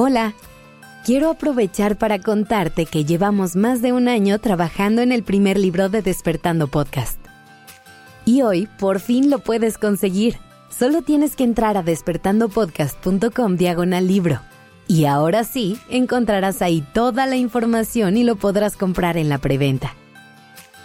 Hola, quiero aprovechar para contarte que llevamos más de un año trabajando en el primer libro de Despertando Podcast. Y hoy por fin lo puedes conseguir. Solo tienes que entrar a despertandopodcast.com diagonal libro. Y ahora sí, encontrarás ahí toda la información y lo podrás comprar en la preventa.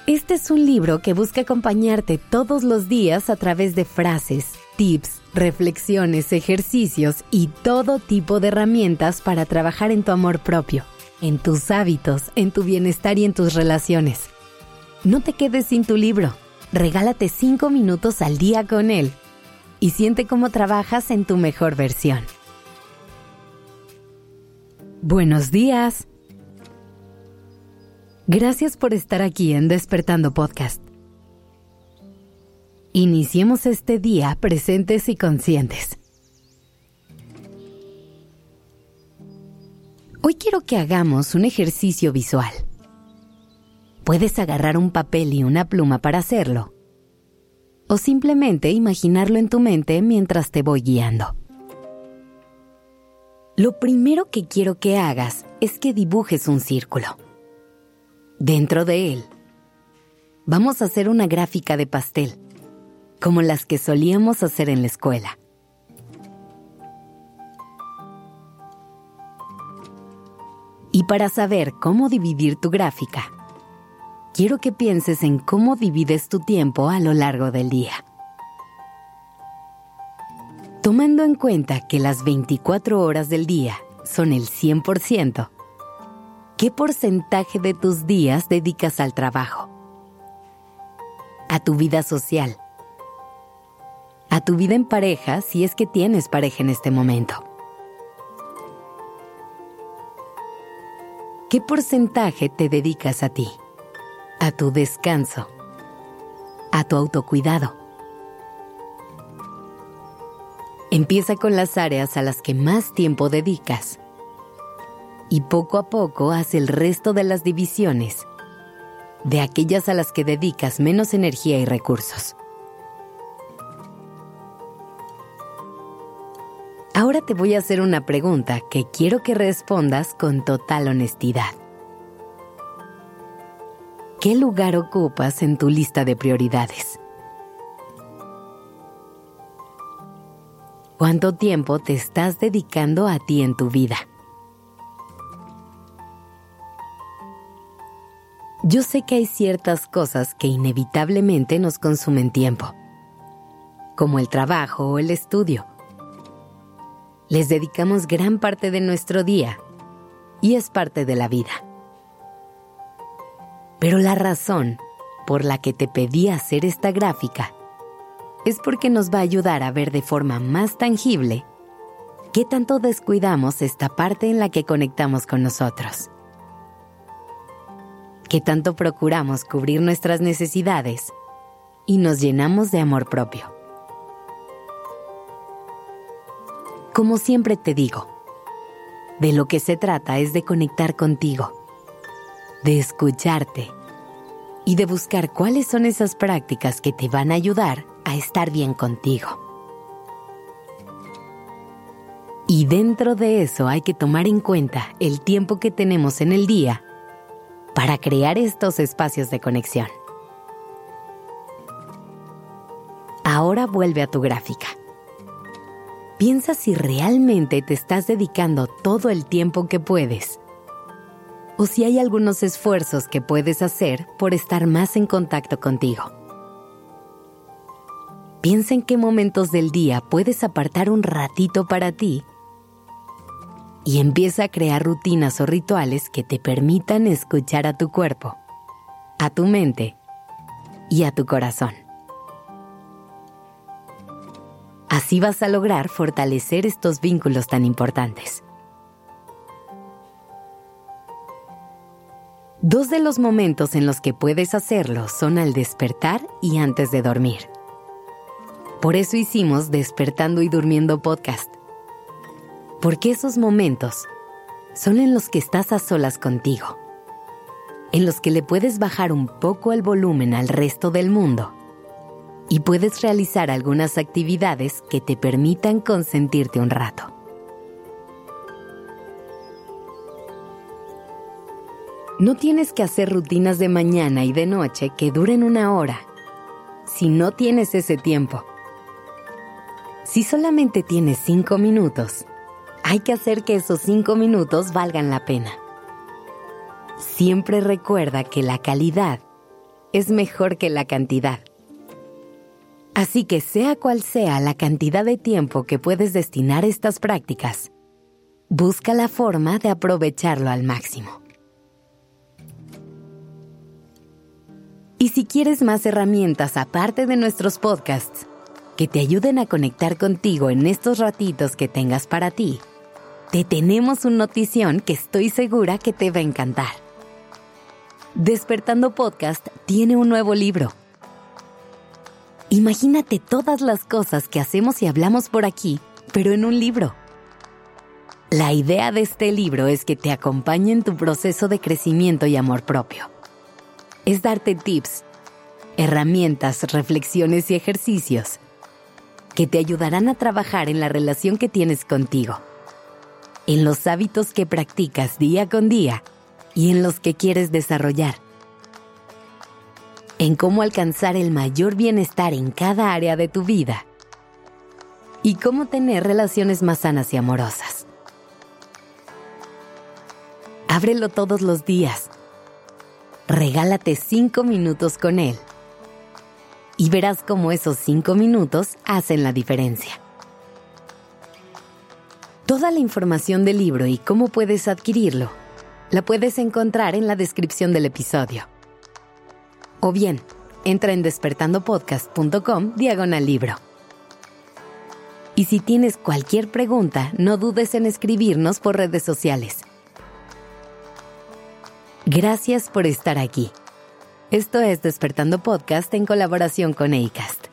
Este es un libro que busca acompañarte todos los días a través de frases, tips, reflexiones, ejercicios y todo tipo de herramientas para trabajar en tu amor propio, en tus hábitos, en tu bienestar y en tus relaciones. No te quedes sin tu libro. Regálate 5 minutos al día con él y siente cómo trabajas en tu mejor versión. Buenos días. Gracias por estar aquí en Despertando Podcast. Iniciemos este día presentes y conscientes. Hoy quiero que hagamos un ejercicio visual. Puedes agarrar un papel y una pluma para hacerlo. O simplemente imaginarlo en tu mente mientras te voy guiando. Lo primero que quiero que hagas es que dibujes un círculo. Dentro de él, vamos a hacer una gráfica de pastel como las que solíamos hacer en la escuela. Y para saber cómo dividir tu gráfica, quiero que pienses en cómo divides tu tiempo a lo largo del día. Tomando en cuenta que las 24 horas del día son el 100%, ¿qué porcentaje de tus días dedicas al trabajo? A tu vida social, a tu vida en pareja si es que tienes pareja en este momento. ¿Qué porcentaje te dedicas a ti? A tu descanso, a tu autocuidado. Empieza con las áreas a las que más tiempo dedicas y poco a poco haz el resto de las divisiones de aquellas a las que dedicas menos energía y recursos. Ahora te voy a hacer una pregunta que quiero que respondas con total honestidad. ¿Qué lugar ocupas en tu lista de prioridades? ¿Cuánto tiempo te estás dedicando a ti en tu vida? Yo sé que hay ciertas cosas que inevitablemente nos consumen tiempo, como el trabajo o el estudio les dedicamos gran parte de nuestro día y es parte de la vida. Pero la razón por la que te pedí hacer esta gráfica es porque nos va a ayudar a ver de forma más tangible qué tanto descuidamos esta parte en la que conectamos con nosotros. Qué tanto procuramos cubrir nuestras necesidades y nos llenamos de amor propio. Como siempre te digo, de lo que se trata es de conectar contigo, de escucharte y de buscar cuáles son esas prácticas que te van a ayudar a estar bien contigo. Y dentro de eso hay que tomar en cuenta el tiempo que tenemos en el día para crear estos espacios de conexión. Ahora vuelve a tu gráfica. Piensa si realmente te estás dedicando todo el tiempo que puedes. O si hay algunos esfuerzos que puedes hacer por estar más en contacto contigo. Piensa en qué momentos del día puedes apartar un ratito para ti y empieza a crear rutinas o rituales que te permitan escuchar a tu cuerpo, a tu mente y a tu corazón. Así vas a lograr fortalecer estos vínculos tan importantes. Dos de los momentos en los que puedes hacerlo son al despertar y antes de dormir. Por eso hicimos Despertando y Durmiendo podcast porque esos momentos son en los que estás a solas contigo, en los que le puedes bajar un poco el volumen al resto del mundo y puedes realizar algunas actividades que te permitan consentirte un rato. No tienes que hacer rutinas de mañana y de noche que duren una hora si no tienes ese tiempo. Si solamente tienes cinco minutos, hay que hacer que esos cinco minutos valgan la pena. Siempre recuerda que la calidad es mejor que la cantidad. Así que sea cual sea la cantidad de tiempo que puedes destinar a estas prácticas, busca la forma de aprovecharlo al máximo. Y si quieres más herramientas aparte de nuestros podcasts, que te ayuden a conectar contigo en estos ratitos que tengas para ti, te tenemos una notición que estoy segura que te va a encantar. Despertando Podcast tiene un nuevo libro. Imagínate todas las cosas que hacemos y hablamos por aquí, pero en un libro. La idea de este libro es que te acompañe en tu proceso de crecimiento y amor propio es darte tips, herramientas, reflexiones y ejercicios que te ayudarán a trabajar en la relación que tienes contigo, en los hábitos que practicas día con día y en los que quieres desarrollar, en cómo alcanzar el mayor bienestar en cada área de tu vida y cómo tener relaciones más sanas y amorosas. Ábrelo todos los días regálate cinco minutos con él. Y verás cómo esos cinco minutos hacen la diferencia. Toda la información del libro y cómo puedes adquirirlo la puedes encontrar en la descripción del episodio. O bien, entra en despertandopodcast.com diagonal libro. Y si tienes cualquier pregunta, no dudes en escribirnos por redes sociales Gracias por estar aquí. Esto es Despertando Podcast en colaboración con ACAST.